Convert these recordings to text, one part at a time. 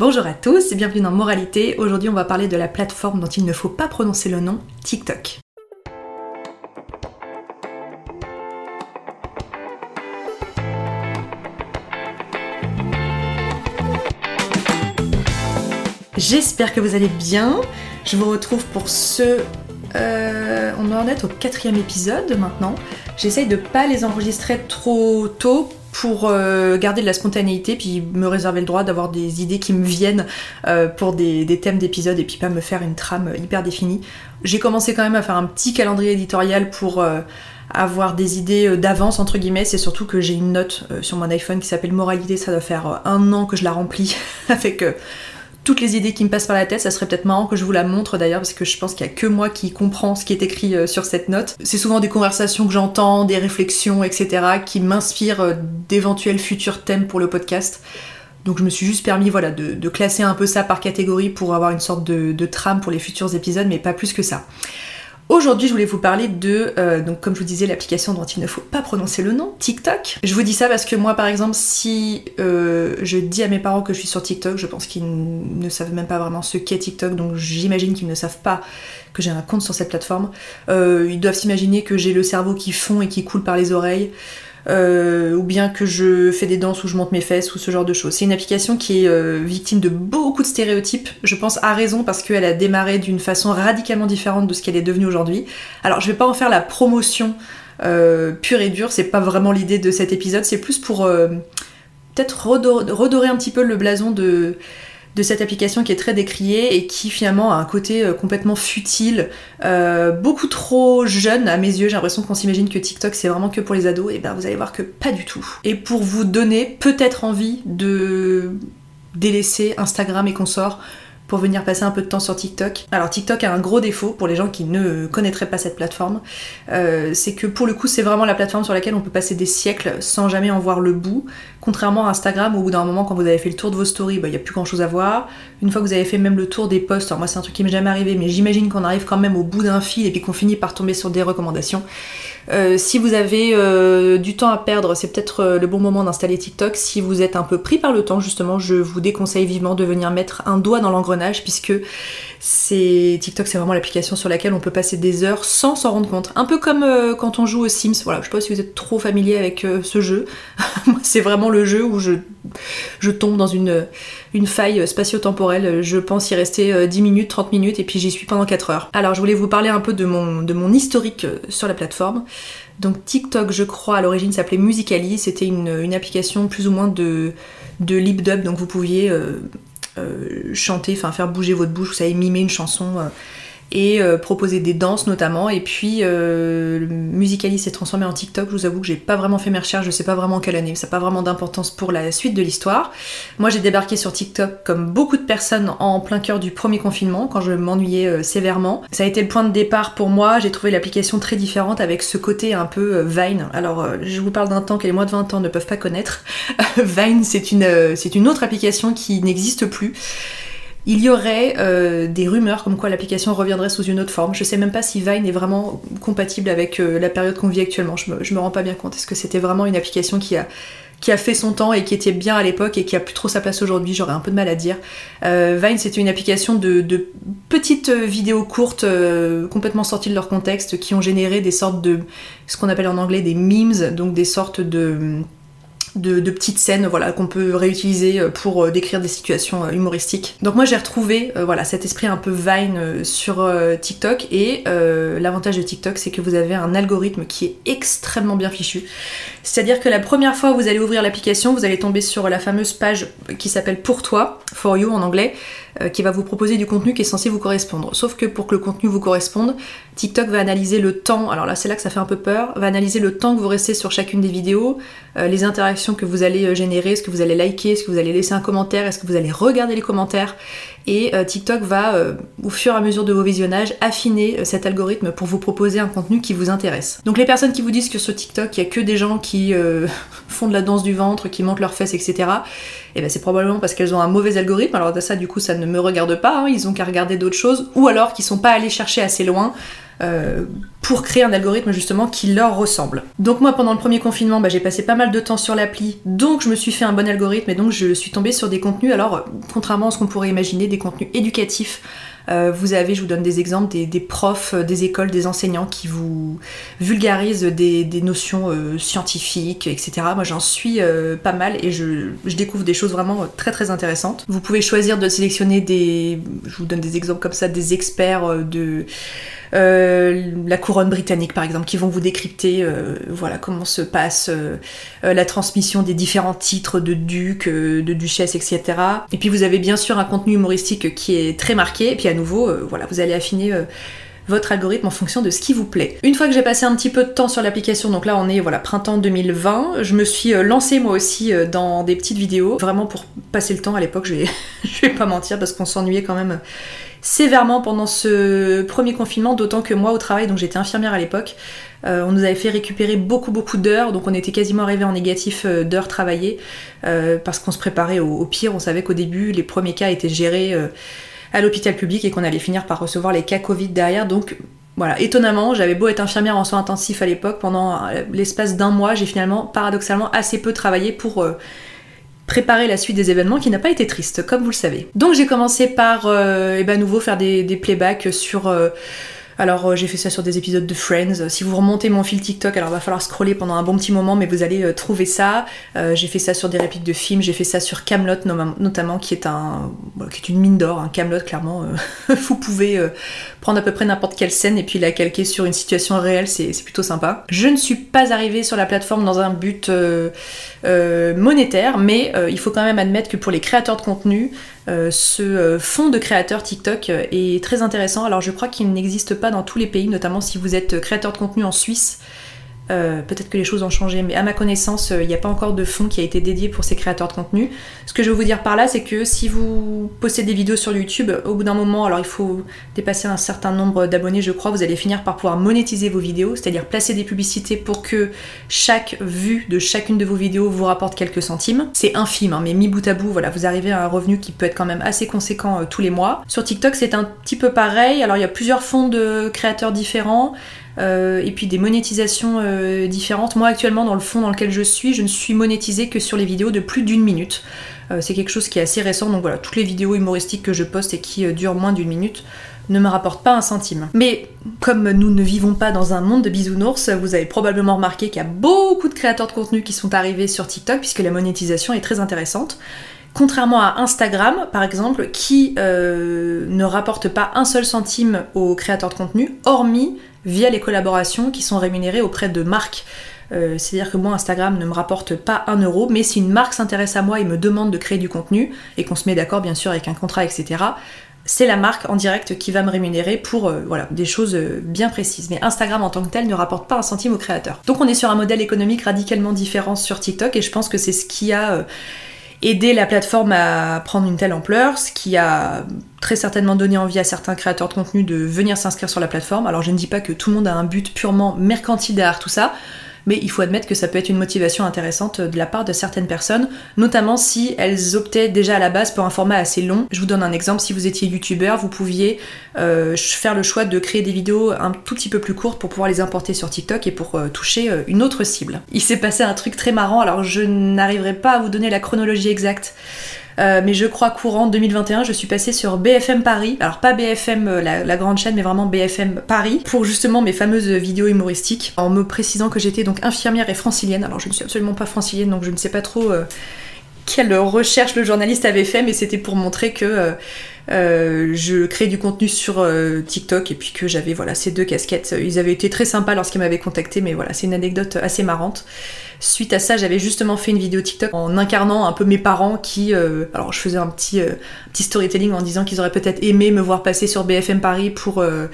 Bonjour à tous et bienvenue dans Moralité. Aujourd'hui, on va parler de la plateforme dont il ne faut pas prononcer le nom, TikTok. J'espère que vous allez bien. Je vous retrouve pour ce. euh, on en être au quatrième épisode maintenant. J'essaye de pas les enregistrer trop tôt pour euh, garder de la spontanéité puis me réserver le droit d'avoir des idées qui me viennent euh, pour des, thèmes d'épisodes et puis pas me faire une trame hyper définie. J'ai commencé quand même à faire un petit calendrier éditorial pour euh, avoir des idées euh, d'avance entre guillemets. C'est surtout que j'ai une note euh, sur mon iPhone qui s'appelle Moralité. Ça doit faire euh, un an que je la remplis avec euh, toutes les idées qui me passent par la tête. Ça serait peut-être marrant que je vous la montre d'ailleurs, parce que je pense qu'il y a que moi qui comprend ce qui est écrit euh, sur cette note. C'est souvent des conversations que j'entends, des réflexions, etc., qui m'inspirent euh, d'éventuels futurs thèmes pour le podcast. Donc je me suis juste permis voilà, de, classer un peu ça par catégorie pour avoir une sorte de trame pour les futurs épisodes, mais pas plus que ça. Aujourd'hui, je voulais vous parler de, euh, donc comme je vous disais, l'application dont il ne faut pas prononcer le nom, TikTok. Je vous dis ça parce que moi, par exemple, si euh, je dis à mes parents que je suis sur TikTok, je pense qu'ils ne savent même pas vraiment ce qu'est TikTok, donc j'imagine qu'ils ne savent pas que j'ai un compte sur cette plateforme. Euh, ils doivent s'imaginer que j'ai le cerveau qui fond et qui coule par les oreilles. Euh, ou bien que je fais des danses où je monte mes fesses ou ce genre de choses. C'est une application qui est euh, victime de beaucoup de stéréotypes, je pense à raison parce qu'elle a démarré d'une façon radicalement différente de ce qu'elle est devenue aujourd'hui. Alors je vais pas en faire la promotion euh, pure et dure, c'est pas vraiment l'idée de cet épisode, c'est plus pour peut-être redor- redorer un petit peu le blason de, de cette application qui est très décriée et qui finalement a un côté euh, complètement futile, euh, beaucoup trop jeune à mes yeux. J'ai l'impression qu'on s'imagine que TikTok c'est vraiment que pour les ados, et ben vous allez voir que pas du tout. Et pour vous donner peut-être envie de délaisser Instagram et consorts pour venir passer un peu de temps sur TikTok. Alors TikTok a un gros défaut pour les gens qui ne connaîtraient pas cette plateforme, euh, c'est que pour le coup c'est vraiment la plateforme sur laquelle on peut passer des siècles sans jamais en voir le bout. Contrairement à Instagram, au bout d'un moment quand vous avez fait le tour de vos stories, bah, il n'y a plus grand chose à voir. Une fois que vous avez fait même le tour des posts, alors moi c'est un truc qui m'est jamais arrivé, mais j'imagine qu'on arrive quand même au bout d'un fil et puis qu'on finit par tomber sur des recommandations. Euh, si vous avez euh, du temps à perdre, c'est peut-être le bon moment d'installer TikTok. Si vous êtes un peu pris par le temps, justement, je vous déconseille vivement de venir mettre un doigt dans l'engrenage puisque c'est TikTok, c'est vraiment l'application sur laquelle on peut passer des heures sans s'en rendre compte. Un peu comme euh, quand on joue aux Sims. Voilà, je sais pas si vous êtes trop familier avec euh, ce jeu. C'est vraiment le jeu où je, je tombe dans une, une faille spatio-temporelle. Je pense y rester euh, 10 minutes, 30 minutes et puis j'y suis pendant 4 heures. Alors, je voulais vous parler un peu de mon, de mon historique euh, sur la plateforme. Donc TikTok, je crois, à l'origine s'appelait Musically. C'était une, application plus ou moins de, de lip dub, donc vous pouviez euh, euh, chanter, enfin faire bouger votre bouche, vous savez, mimer une chanson. Et euh, proposer des danses notamment. Et puis euh, Musical.ly s'est transformé en TikTok. Je vous avoue que j'ai pas vraiment fait mes recherches, je sais pas vraiment quelle année, ça n'a pas vraiment d'importance pour la suite de l'histoire. Moi j'ai débarqué sur TikTok comme beaucoup de personnes en plein cœur du premier confinement quand je m'ennuyais euh, sévèrement. Ça a été le point de départ pour moi. J'ai trouvé l'application très différente avec ce côté un peu euh, Vine. Alors je vous parle d'un temps que les moins de 20 ans ne peuvent pas connaître. Vine c'est une, c'est une autre application qui n'existe plus. Il y aurait euh, des rumeurs comme quoi l'application reviendrait sous une autre forme. Je sais même pas si Vine est vraiment compatible avec euh, la période qu'on vit actuellement. Je me, me rends pas bien compte. Est-ce que c'était vraiment une application qui a, fait son temps et qui était bien à l'époque et qui a plus trop sa place aujourd'hui? J'aurais un peu de mal à dire. Euh, Vine, c'était une application de, de petites vidéos courtes complètement sorties de leur contexte qui ont généré des sortes de ce qu'on appelle en anglais des memes, donc des sortes de de, petites scènes voilà, qu'on peut réutiliser euh, pour euh, décrire des situations euh, humoristiques. Donc moi j'ai retrouvé voilà, cet esprit un peu Vine sur TikTok et l'avantage de TikTok c'est que vous avez un algorithme qui est extrêmement bien fichu. C'est-à-dire que la première fois où vous allez ouvrir l'application, vous allez tomber sur la fameuse page qui s'appelle Pour toi, For You en anglais, qui va vous proposer du contenu qui est censé vous correspondre. Sauf que pour que le contenu vous corresponde, TikTok va analyser le temps, alors là c'est là que ça fait un peu peur, va analyser le temps que vous restez sur chacune des vidéos, euh, les interactions que vous allez euh, générer, est-ce que vous allez liker, est-ce que vous allez laisser un commentaire, est-ce que vous allez regarder les commentaires, et TikTok va, au fur et à mesure de vos visionnages, affiner cet algorithme pour vous proposer un contenu qui vous intéresse. Donc les personnes qui vous disent que sur TikTok, il y a que des gens qui font de la danse du ventre, qui montent leurs fesses, etc., et eh ben c'est probablement parce qu'elles ont un mauvais algorithme. Alors ça, du coup, ça ne me regarde pas. Hein. Ils ont qu'à regarder d'autres choses, ou alors qu'ils sont pas allés chercher assez loin. Euh, pour créer un algorithme justement qui leur ressemble. Donc moi pendant le premier confinement bah, j'ai passé pas mal de temps sur l'appli donc je me suis fait un bon algorithme et donc je suis tombée sur des contenus alors contrairement à ce qu'on pourrait imaginer des contenus éducatifs euh, vous avez, je vous donne des exemples, des, profs, euh, des écoles, des enseignants qui vous vulgarisent des, notions scientifiques, etc. Moi j'en suis pas mal et je, découvre des choses vraiment très très intéressantes. Vous pouvez choisir de sélectionner des, je vous donne des exemples comme ça, des experts de... la couronne britannique par exemple, qui vont vous décrypter voilà comment se passe la transmission des différents titres de duc, de duchesse, etc. Et puis vous avez bien sûr un contenu humoristique qui est très marqué, et puis à nouveau, euh, voilà, vous allez affiner euh, votre algorithme en fonction de ce qui vous plaît. Une fois que j'ai passé un petit peu de temps sur l'application, donc là on est voilà printemps 2020, je me suis euh, lancée moi aussi dans des petites vidéos, vraiment pour passer le temps à l'époque, je je vais pas mentir parce qu'on s'ennuyait quand même sévèrement pendant ce premier confinement, d'autant que moi au travail, donc j'étais infirmière à l'époque, on nous avait fait récupérer beaucoup beaucoup d'heures, donc on était quasiment arrivé en négatif d'heures travaillées, parce qu'on se préparait au, pire, on savait qu'au début les premiers cas étaient gérés à l'hôpital public et qu'on allait finir par recevoir les cas Covid derrière. Donc voilà, étonnamment, j'avais beau être infirmière en soins intensifs à l'époque, pendant euh, l'espace d'un mois, j'ai finalement paradoxalement assez peu travaillé pour euh, préparer la suite des événements qui n'a pas été triste, comme vous le savez. Donc j'ai commencé par, euh, eh ben, nouveau, faire des, des playbacks sur alors euh, j'ai fait ça sur des épisodes de Friends. Si vous remontez mon fil TikTok, alors va falloir scroller pendant un bon petit moment, mais vous allez euh, trouver ça. Euh, j'ai fait ça sur des répliques de films, j'ai fait ça sur Camelot notamment, qui est un, qui est une mine d'or. Un Camelot clairement, vous pouvez prendre à peu près n'importe quelle scène et puis la calquer sur une situation réelle, c'est plutôt sympa. Je ne suis pas arrivée sur la plateforme dans un but monétaire, mais il faut quand même admettre que pour les créateurs de contenu, euh, ce euh, fonds de créateurs TikTok euh, est très intéressant. Alors je crois qu'il n'existe pas dans tous les pays, notamment si vous êtes créateur de contenu en Suisse. Euh, peut-être que les choses ont changé, mais à ma connaissance, euh, il n'y a pas encore de fonds qui a été dédié pour ces créateurs de contenu. Ce que je veux vous dire par là, c'est que si vous postez des vidéos sur YouTube, au bout d'un moment, alors il faut dépasser un certain nombre d'abonnés, je crois, vous allez finir par pouvoir monétiser vos vidéos, c'est-à-dire placer des publicités pour que chaque vue de chacune de vos vidéos vous rapporte quelques centimes. C'est infime, hein, mais mi bout à bout, voilà, vous arrivez à un revenu qui peut être quand même assez conséquent euh, tous les mois. Sur TikTok, c'est un petit peu pareil. Alors il y a plusieurs fonds de créateurs différents. Euh, et puis des monétisations euh, différentes. Moi actuellement dans le fond dans lequel je suis, je ne suis monétisée que sur les vidéos de plus d'une minute. Euh, c'est quelque chose qui est assez récent, donc voilà, toutes les vidéos humoristiques que je poste et qui durent moins d'une minute ne me rapportent pas un centime. Mais comme nous ne vivons pas dans un monde de bisounours, vous avez probablement remarqué qu'il y a beaucoup de créateurs de contenu qui sont arrivés sur TikTok puisque la monétisation est très intéressante. Contrairement à Instagram, par exemple, qui ne rapporte pas un seul centime aux créateurs de contenu, hormis via les collaborations qui sont rémunérées auprès de marques. Euh, c'est-à-dire que moi, Instagram ne me rapporte pas un euro, mais si une marque s'intéresse à moi et me demande de créer du contenu, et qu'on se met d'accord bien sûr avec un contrat, etc., c'est la marque en direct qui va me rémunérer pour euh, voilà, des choses euh, bien précises. Mais Instagram en tant que tel ne rapporte pas un centime au créateur. Donc on est sur un modèle économique radicalement différent sur TikTok et je pense que c'est ce qui a aidé la plateforme à prendre une telle ampleur, ce qui a très certainement donné envie à certains créateurs de contenu de venir s'inscrire sur la plateforme. Alors je ne dis pas que tout le monde a un but purement mercantile derrière tout ça, mais il faut admettre que ça peut être une motivation intéressante de la part de certaines personnes, notamment si elles optaient déjà à la base pour un format assez long. Je vous donne un exemple, si vous étiez youtubeur, vous pouviez euh, faire le choix de créer des vidéos un tout petit peu plus courtes pour pouvoir les importer sur TikTok et pour euh, toucher euh, une autre cible. Il s'est passé un truc très marrant, alors je n'arriverai pas à vous donner la chronologie exacte euh, mais je crois courant 2021, je suis passée sur BFM Paris. Alors pas BFM euh, la, grande chaîne, mais vraiment BFM Paris pour justement mes fameuses vidéos humoristiques, en me précisant que j'étais donc infirmière et francilienne. Alors je ne suis absolument pas francilienne, donc je ne sais pas trop euh, quelle recherche le journaliste avait fait, mais c'était pour montrer que je crée du contenu sur TikTok et puis que j'avais voilà ces deux casquettes. Ils avaient été très sympas lorsqu'ils m'avaient contacté, mais voilà, c'est une anecdote assez marrante. Suite à ça, j'avais justement fait une vidéo TikTok en incarnant un peu mes parents qui, euh, alors je faisais un petit, euh, storytelling en disant qu'ils auraient peut-être aimé me voir passer sur BFM Paris pour euh,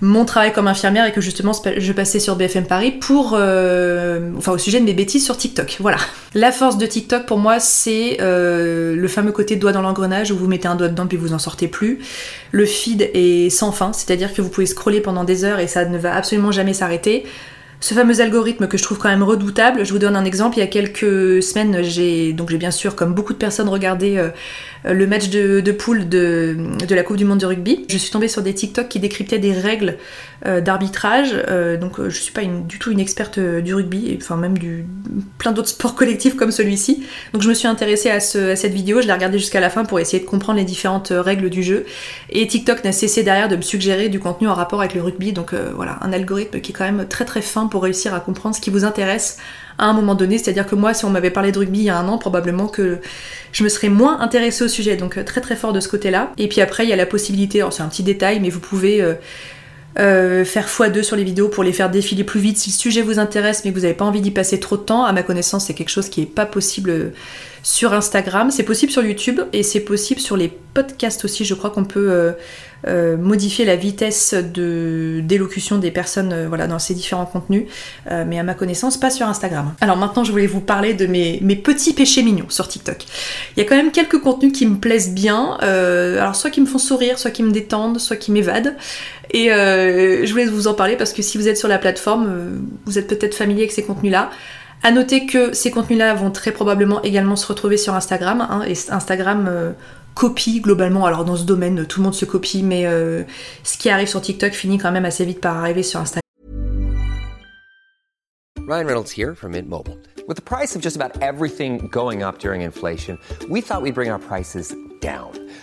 mon travail comme infirmière et que justement je passais sur BFM Paris pour, enfin au sujet de mes bêtises sur TikTok. Voilà. La force de TikTok pour moi c'est le fameux côté doigt dans l'engrenage où vous mettez un doigt dedans puis vous en sortez plus. Le feed est sans fin, c'est-à-dire que vous pouvez scroller pendant des heures et ça ne va absolument jamais s'arrêter ce fameux algorithme que je trouve quand même redoutable. Je vous donne un exemple. Il y a quelques semaines, j'ai donc j'ai bien sûr, comme beaucoup de personnes, regardé euh, le match de, poule de, la Coupe du Monde de rugby. Je suis tombée sur des TikTok qui décryptaient des règles euh, d'arbitrage. Euh, donc je suis pas du tout une experte du rugby, et, enfin même du plein d'autres sports collectifs comme celui-ci. Donc je me suis intéressée à, à cette vidéo. Je l'ai regardée jusqu'à la fin pour essayer de comprendre les différentes règles du jeu. Et TikTok n'a cessé derrière de me suggérer du contenu en rapport avec le rugby. Donc voilà, un algorithme qui est quand même très très fin pour réussir à comprendre ce qui vous intéresse à un moment donné. C'est-à-dire que moi, si on m'avait parlé de rugby il y a un an, probablement que je me serais moins intéressée au sujet. Donc euh, très très fort de ce côté-là. Et puis après, il y a la possibilité, c'est un petit détail, mais vous pouvez... Euh, euh, faire x2 sur les vidéos pour les faire défiler plus vite si le sujet vous intéresse mais que vous n'avez pas envie d'y passer trop de temps. À ma connaissance, c'est quelque chose qui n'est pas possible sur Instagram. C'est possible sur YouTube et c'est possible sur les podcasts aussi. Je crois qu'on peut modifier la vitesse de d'élocution des personnes euh, voilà, dans ces différents contenus, euh, mais à ma connaissance, pas sur Instagram. Alors maintenant, je voulais vous parler de mes, mes petits péchés mignons sur TikTok. Il y a quand même quelques contenus qui me plaisent bien, alors soit qui me font sourire, soit qui me détendent, soit qui m'évadent. Et je voulais vous en parler parce que si vous êtes sur la plateforme, vous êtes peut-être familier avec ces contenus-là. À noter que ces contenus-là vont très probablement également se retrouver sur Instagram. Hein, et Instagram copie globalement. Alors dans ce domaine, tout le monde se copie, mais euh, ce qui arrive sur TikTok finit quand même assez vite par arriver sur Instagram. Ryan Reynolds here from Mint Mobile. With the price of just about everything going up during inflation, we thought we'd bring our prices down.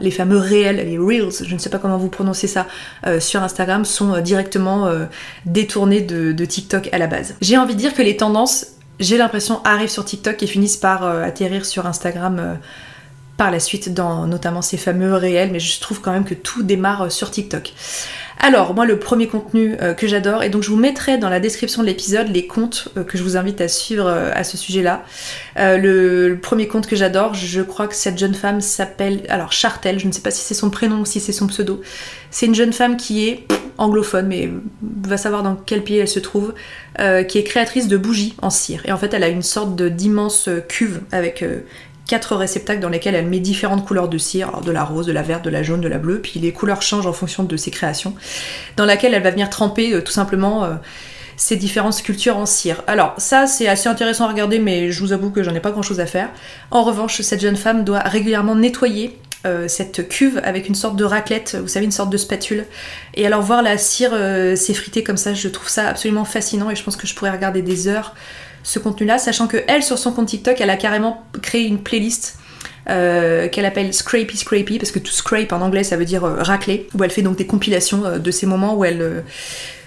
Les fameux réels, les reels, je ne sais pas comment vous prononcez ça, euh, sur Instagram sont euh, directement euh, détournés de, TikTok à la base. J'ai envie de dire que les tendances j'ai l'impression, arrivent sur TikTok et finissent par atterrir sur Instagram par la suite dans notamment ces fameux réels, mais je trouve quand même que tout démarre sur TikTok. Alors, moi, le premier contenu que j'adore, et donc je vous mettrai dans la description de l'épisode les comptes que je vous invite à suivre à ce sujet-là. Le, le, premier compte que j'adore, je crois que cette jeune femme s'appelle, alors Chartel, je ne sais pas si c'est son prénom ou si c'est son pseudo. C'est une jeune femme qui est anglophone, mais va savoir dans quel pays elle se trouve, euh, qui est créatrice de bougies en cire. Et en fait, elle a une sorte d'immense cuve avec quatre réceptacles dans lesquels elle met différentes couleurs de cire, de la rose, de la verte, de la jaune, de la bleue, puis les couleurs changent en fonction de ses créations, dans laquelle elle va venir tremper euh, tout simplement euh, ces différentes sculptures en cire. Alors ça c'est assez intéressant à regarder mais je vous avoue que j'en ai pas grand chose à faire. En revanche cette jeune femme doit régulièrement nettoyer euh, cette cuve avec une sorte de raclette, vous savez, une sorte de spatule. Et alors voir la cire euh, s'effriter comme ça, je trouve ça absolument fascinant et je pense que je pourrais regarder des heures ce contenu-là, sachant que elle, sur son compte TikTok, elle a carrément créé une playlist euh, qu'elle appelle Scrapey Scrapey, parce que tout scrape en anglais ça veut dire racler, où elle fait donc des compilations de ces moments où elle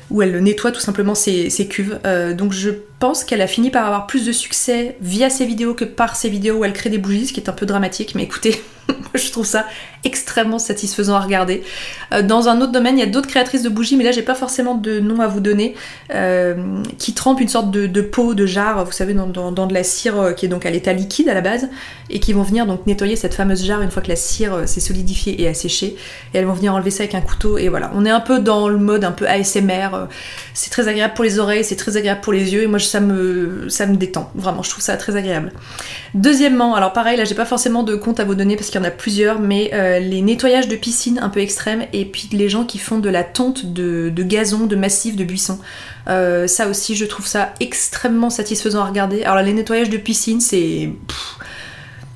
où elle nettoie tout simplement ses, cuves. donc je pense qu'elle a fini par avoir plus de succès via ses vidéos que par ses vidéos où elle crée des bougies, ce qui est un peu dramatique, mais écoutez, je trouve ça extrêmement satisfaisant à regarder. Euh, dans un autre domaine, il y a d'autres créatrices de bougies, mais là j'ai pas forcément de nom à vous donner, euh, qui trempent une sorte de, pot, de jarre, vous savez, dans, de la cire euh, qui est donc à l'état liquide à la base, et qui vont venir donc nettoyer cette fameuse jarre une fois que la cire s'est solidifiée et asséchée, et elles vont venir enlever ça avec un couteau, et voilà. On est un peu dans le mode un peu ASMR, c'est très agréable pour les oreilles, c'est très agréable pour les yeux, et moi ça me, ça me détend, vraiment, je trouve ça très agréable. Deuxièmement, alors pareil, là j'ai pas forcément de compte à vous donner parce qu'il y en a plusieurs, mais euh, les nettoyages de piscine un peu extrêmes et puis les gens qui font de la tonte de, gazon, de massif, de buissons. Euh, ça aussi, je trouve ça extrêmement satisfaisant à regarder. Alors là, les nettoyages de piscine, c'est...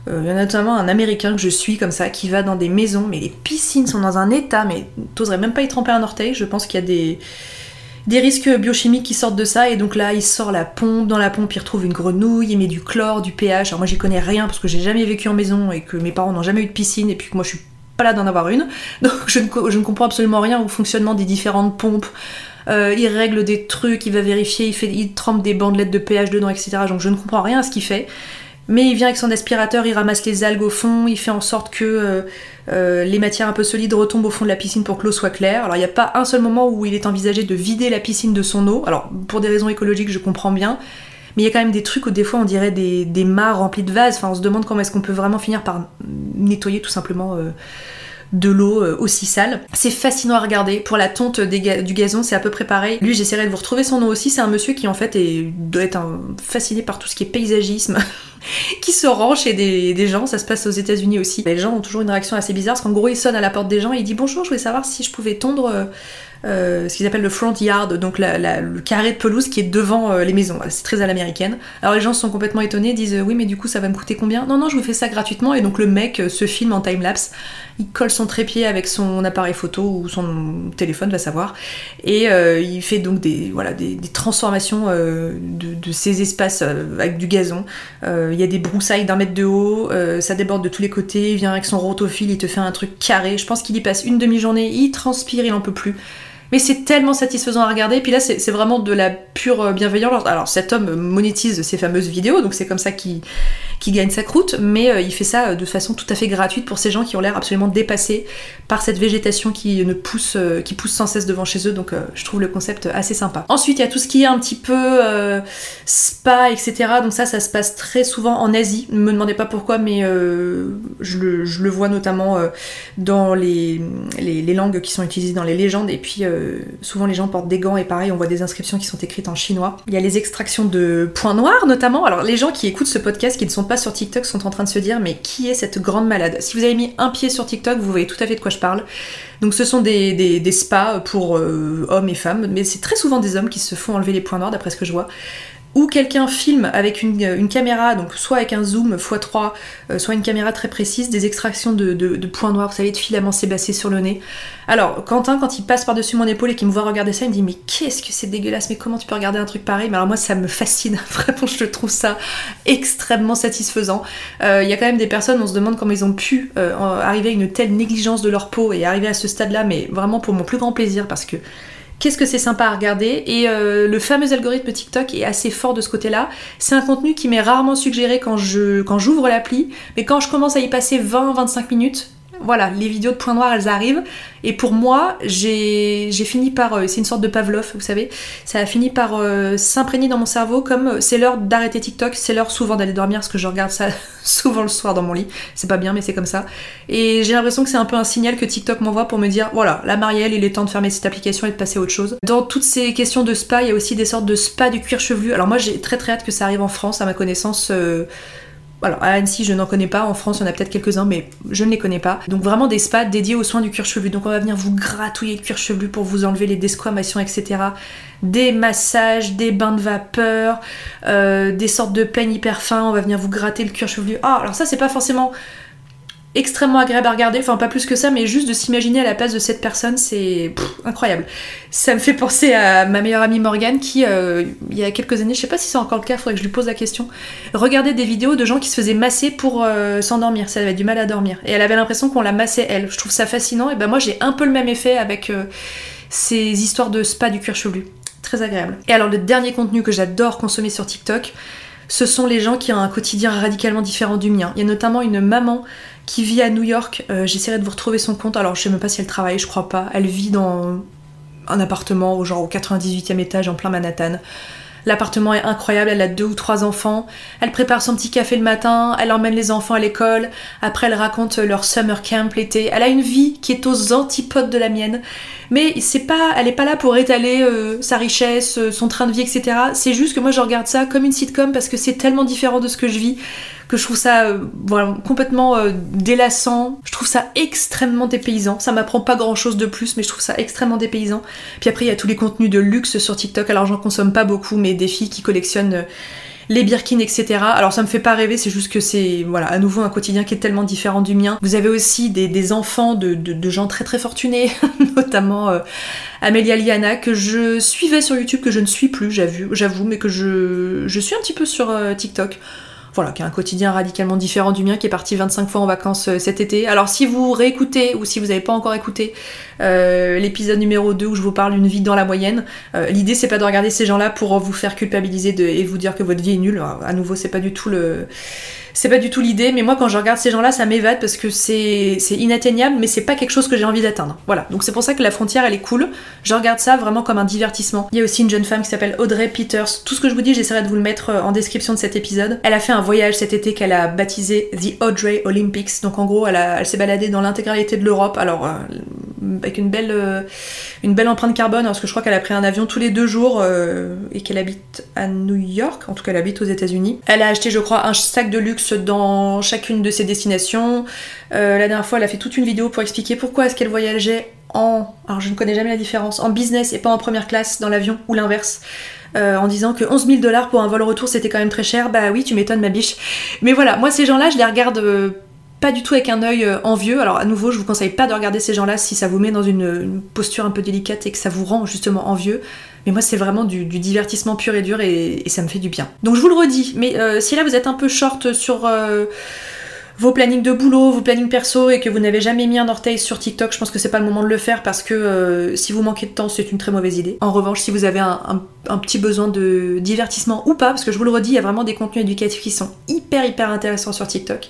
Euh, il y en a notamment un américain que je suis comme ça qui va dans des maisons, mais les piscines sont dans un état, mais t'oserais même pas y tremper un orteil. Je pense qu'il y a des des risques biochimiques qui sortent de ça et donc là il sort la pompe, dans la pompe il retrouve une grenouille, il met du chlore, du pH. Alors moi j'y connais rien parce que j'ai jamais vécu en maison et que mes parents n'ont jamais eu de piscine et puis que moi je suis pas là d'en avoir une. Donc je ne, comprends absolument rien au fonctionnement des différentes pompes. Euh, il règle des trucs, il va vérifier, il, fait, il trempe des bandelettes de pH dedans, etc. Donc je ne comprends rien à ce qu'il fait. Mais il vient avec son aspirateur, il ramasse les algues au fond, il fait en sorte que euh, euh, les matières un peu solides retombent au fond de la piscine pour que l'eau soit claire. Alors il n'y a pas un seul moment où il est envisagé de vider la piscine de son eau. Alors pour des raisons écologiques, je comprends bien. Mais il y a quand même des trucs où des fois on dirait des, mares remplies de vases. Enfin, on se demande comment est-ce qu'on peut vraiment finir par nettoyer tout simplement euh, de l'eau aussi sale. C'est fascinant à regarder. Pour la tonte du gazon, c'est à peu près pareil. Lui, j'essaierai de vous retrouver son nom aussi. C'est un monsieur qui en fait est, doit être fasciné par tout ce qui est paysagisme. qui se rend chez des, gens, ça se passe aux États-Unis aussi. Les gens ont toujours une réaction assez bizarre, parce qu'en gros, il sonne à la porte des gens et il dit Bonjour, je voulais savoir si je pouvais tondre euh, euh, ce qu'ils appellent le front yard, donc le carré de pelouse qui est devant euh, les maisons. C'est très à l'américaine. Alors les gens sont complètement étonnés, disent Oui, mais du coup, ça va me coûter combien? Non, non, je vous fais ça gratuitement. Et donc le mec se filme en time-lapse il colle son trépied avec son appareil photo ou son téléphone, va savoir, et il fait donc des, voilà, des, transformations euh, de, ces espaces avec du gazon. Y a des broussailles d'un mètre de haut, ça déborde de tous les côtés, il vient avec son rotophile, il te fait un truc carré. Je pense qu'il y passe une demi-journée, il transpire, il en peut plus. Mais c'est tellement satisfaisant à regarder. Puis là, c'est vraiment de la pure bienveillance. Alors, cet homme monétise ses fameuses vidéos, donc c'est comme ça qu'il qui gagne sa croûte, mais euh, il fait ça euh, de façon tout à fait gratuite pour ces gens qui ont l'air absolument dépassés par cette végétation qui ne pousse, euh, qui pousse sans cesse devant chez eux. Donc je trouve le concept assez sympa. Ensuite, il y a tout ce qui est un petit peu spa, etc. Donc ça, ça se passe très souvent en Asie. Ne me demandez pas pourquoi, mais je le, vois notamment dans les, les, langues qui sont utilisées dans les légendes. Et puis souvent les gens portent des gants et pareil, on voit des inscriptions qui sont écrites en chinois. Il y a les extractions de points noirs notamment. Alors les gens qui écoutent ce podcast, qui ne sont pas sur TikTok sont en train de se dire mais qui est cette grande malade? Si vous avez mis un pied sur TikTok, vous voyez tout à fait de quoi je parle. Donc ce sont des, spas pour euh, hommes et femmes, mais c'est très souvent des hommes qui se font enlever les points noirs d'après ce que je vois ou quelqu'un filme avec une, caméra, donc soit avec un zoom x3, euh, soit une caméra très précise, des extractions de, points noirs, vous savez, de filaments sébacés sur le nez. Alors, Quentin, quand il passe par-dessus mon épaule et qu'il me voit regarder ça, il me dit Mais qu'est-ce que c'est dégueulasse, mais comment tu peux regarder un truc pareil? Mais alors, moi, ça me fascine, vraiment, je trouve ça extrêmement satisfaisant. Euh, il y a quand même des personnes, on se demande comment ils ont pu euh, arriver à une telle négligence de leur peau et arriver à ce stade-là, mais vraiment pour mon plus grand plaisir, parce que Qu'est-ce que c'est sympa à regarder Et euh, le fameux algorithme TikTok est assez fort de ce côté-là. C'est un contenu qui m'est rarement suggéré quand je quand j'ouvre l'appli, mais quand je commence à y passer 20-25 minutes, voilà, les vidéos de points noirs, elles arrivent. Et pour moi, j'ai fini par. Euh, c'est une sorte de Pavlov, vous savez. Ça a fini par euh, s'imprégner dans mon cerveau comme euh, c'est l'heure d'arrêter TikTok, c'est l'heure souvent d'aller dormir parce que je regarde ça souvent le soir dans mon lit. C'est pas bien, mais c'est comme ça. Et j'ai l'impression que c'est un peu un signal que TikTok m'envoie pour me dire voilà, la Marielle, il est temps de fermer cette application et de passer à autre chose. Dans toutes ces questions de spa, il y a aussi des sortes de spa du cuir chevelu. Alors moi, j'ai très très hâte que ça arrive en France, à ma connaissance alors à Annecy, je n'en connais pas. En France, il y en a peut-être quelques-uns, mais je ne les connais pas. Donc vraiment des spas dédiés aux soins du cuir chevelu. Donc on va venir vous gratouiller le cuir chevelu pour vous enlever les desquamations, etc. Des massages, des bains de vapeur, euh, des sortes de peignes hyper fins. On va venir vous gratter le cuir chevelu. Ah, alors ça, c'est pas forcément extrêmement agréable à regarder, enfin pas plus que ça, mais juste de s'imaginer à la place de cette personne, c'est incroyable. Ça me fait penser à ma meilleure amie Morgane qui, euh, il y a quelques années, je sais pas si c'est encore le cas, faudrait que je lui pose la question, regardait des vidéos de gens qui se faisaient masser pour euh, s'endormir, ça avait du mal à dormir. Et elle avait l'impression qu'on la massait elle. Je trouve ça fascinant, et ben moi j'ai un peu le même effet avec euh, ces histoires de spa du cuir chevelu. Très agréable. Et alors le dernier contenu que j'adore consommer sur TikTok, ce sont les gens qui ont un quotidien radicalement différent du mien. Il y a notamment une maman qui vit à New York. Euh, j'essaierai de vous retrouver son compte. Alors, je sais même pas si elle travaille, je crois pas. Elle vit dans un appartement, genre au 98e étage, en plein Manhattan. L'appartement est incroyable, elle a deux ou trois enfants. Elle prépare son petit café le matin, elle emmène les enfants à l'école. Après, elle raconte leur summer camp l'été. Elle a une vie qui est aux antipodes de la mienne. Mais c'est pas, elle est pas là pour étaler euh, sa richesse, euh, son train de vie, etc. C'est juste que moi je regarde ça comme une sitcom parce que c'est tellement différent de ce que je vis que je trouve ça euh, voilà, complètement euh, délassant. Je trouve ça extrêmement dépaysant. Ça m'apprend pas grand chose de plus, mais je trouve ça extrêmement dépaysant. Puis après, il y a tous les contenus de luxe sur TikTok. Alors j'en consomme pas beaucoup, mais des filles qui collectionnent euh, les Birkin, etc. Alors ça me fait pas rêver, c'est juste que c'est voilà à nouveau un quotidien qui est tellement différent du mien. Vous avez aussi des, enfants de, gens très très fortunés, notamment Amélia Liana, que je suivais sur YouTube, que je ne suis plus, j'avoue, mais que je suis un petit peu sur TikTok voilà, qui a un quotidien radicalement différent du mien, qui est parti 25 fois en vacances euh, cet été. Alors si vous réécoutez ou si vous n'avez pas encore écouté euh, l'épisode numéro 2 où je vous parle d'une vie dans la moyenne, euh, l'idée c'est pas de regarder ces gens-là pour vous faire culpabiliser et vous dire que votre vie est nulle. à nouveau, c'est pas du tout le c'est pas du tout l'idée, mais moi quand je regarde ces gens-là, ça m'évade parce que c'est inatteignable, mais c'est pas quelque chose que j'ai envie d'atteindre. Voilà, donc c'est pour ça que la frontière elle est cool. Je regarde ça vraiment comme un divertissement. Il y a aussi une jeune femme qui s'appelle Audrey Peters. Tout ce que je vous dis, j'essaierai de vous le mettre euh, en description de cet épisode. Elle a fait un voyage cet été qu'elle a baptisé The Audrey Olympics. Donc en gros, elle, elle s'est baladée dans l'intégralité de l'Europe. Alors euh, avec une belle, euh, une empreinte carbone, parce que je crois qu'elle a pris un avion tous les deux jours et qu'elle habite à New York. En tout cas, elle habite aux États-Unis. Elle a acheté, je crois, un sac de luxe dans chacune de ses destinations. Euh, la dernière fois, elle a fait toute une vidéo pour expliquer pourquoi est-ce qu'elle voyageait en... Alors je ne connais jamais la différence, en business et pas en première classe dans l'avion, ou l'inverse. Euh, en disant que 11 000 dollars pour un vol retour c'était quand même très cher, bah oui, tu m'étonnes ma biche. Mais voilà, moi ces gens-là, je les regarde euh, pas du tout avec un œil envieux. Alors à nouveau, je vous conseille pas de regarder ces gens-là si ça vous met dans une posture un peu délicate et que ça vous rend justement envieux. Mais moi, c'est vraiment du, divertissement pur et dur et, ça me fait du bien. Donc je vous le redis, mais euh, si là vous êtes un peu short sur euh, vos plannings de boulot, vos plannings perso et que vous n'avez jamais mis un orteil sur TikTok, je pense que c'est pas le moment de le faire parce que euh, si vous manquez de temps, c'est une très mauvaise idée. En revanche, si vous avez un, petit besoin de divertissement ou pas, parce que je vous le redis, il y a vraiment des contenus éducatifs qui sont hyper hyper intéressants sur TikTok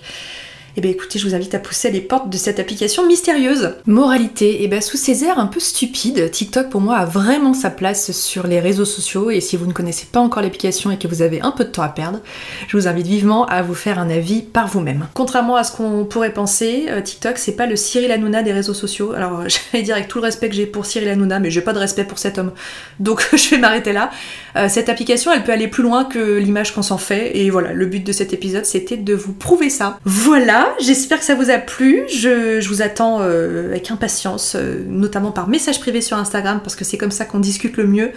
eh bien écoutez, je vous invite à pousser les portes de cette application mystérieuse. Moralité, eh bien sous ces airs un peu stupides, TikTok pour moi a vraiment sa place sur les réseaux sociaux et si vous ne connaissez pas encore l'application et que vous avez un peu de temps à perdre, je vous invite vivement à vous faire un avis par vous-même. Contrairement à ce qu'on pourrait penser, euh, TikTok c'est pas le Cyril Hanouna des réseaux sociaux. Alors j'allais dire avec tout le respect que j'ai pour Cyril Hanouna, mais j'ai pas de respect pour cet homme. Donc je vais m'arrêter là. Euh, cette application elle peut aller plus loin que l'image qu'on s'en fait et voilà, le but de cet épisode c'était de vous prouver ça. Voilà j'espère que ça vous a plu. Je, vous attends euh, avec impatience, euh, notamment par message privé sur Instagram, parce que c'est comme ça qu'on discute le mieux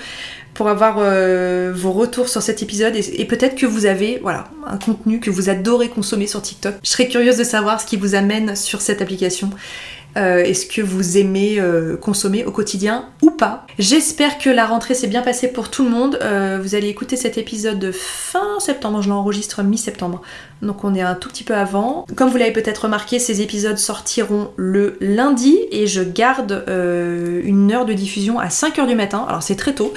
pour avoir euh, vos retours sur cet épisode et, peut-être que vous avez voilà, un contenu que vous adorez consommer sur TikTok. Je serais curieuse de savoir ce qui vous amène sur cette application. Euh, est-ce que vous aimez euh, consommer au quotidien ou pas? J'espère que la rentrée s'est bien passée pour tout le monde. Euh, vous allez écouter cet épisode fin septembre, je l'enregistre mi-septembre. Donc on est un tout petit peu avant. Comme vous l'avez peut-être remarqué, ces épisodes sortiront le lundi et je garde une heure de diffusion à 5h du matin. Alors c'est très tôt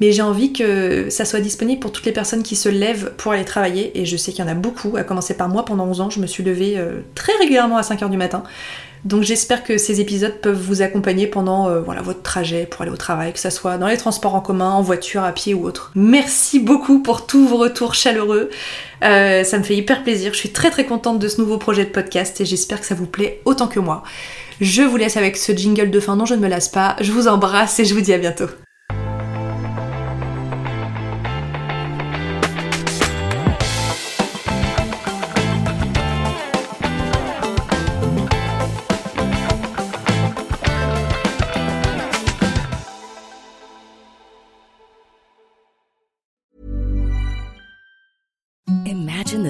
mais j'ai envie que ça soit disponible pour toutes les personnes qui se lèvent pour aller travailler, et je sais qu'il y en a beaucoup, à commencer par moi pendant 11 ans, je me suis levée très régulièrement à 5h du matin, donc j'espère que ces épisodes peuvent vous accompagner pendant euh, voilà, votre trajet pour aller au travail, que ce soit dans les transports en commun, en voiture, à pied ou autre. Merci beaucoup pour tous vos retours chaleureux. Euh, ça me fait hyper plaisir. Je suis très très contente de ce nouveau projet de podcast et j'espère que ça vous plaît autant que moi. Je vous laisse avec ce jingle de fin dont je ne me lasse pas. Je vous embrasse et je vous dis à bientôt.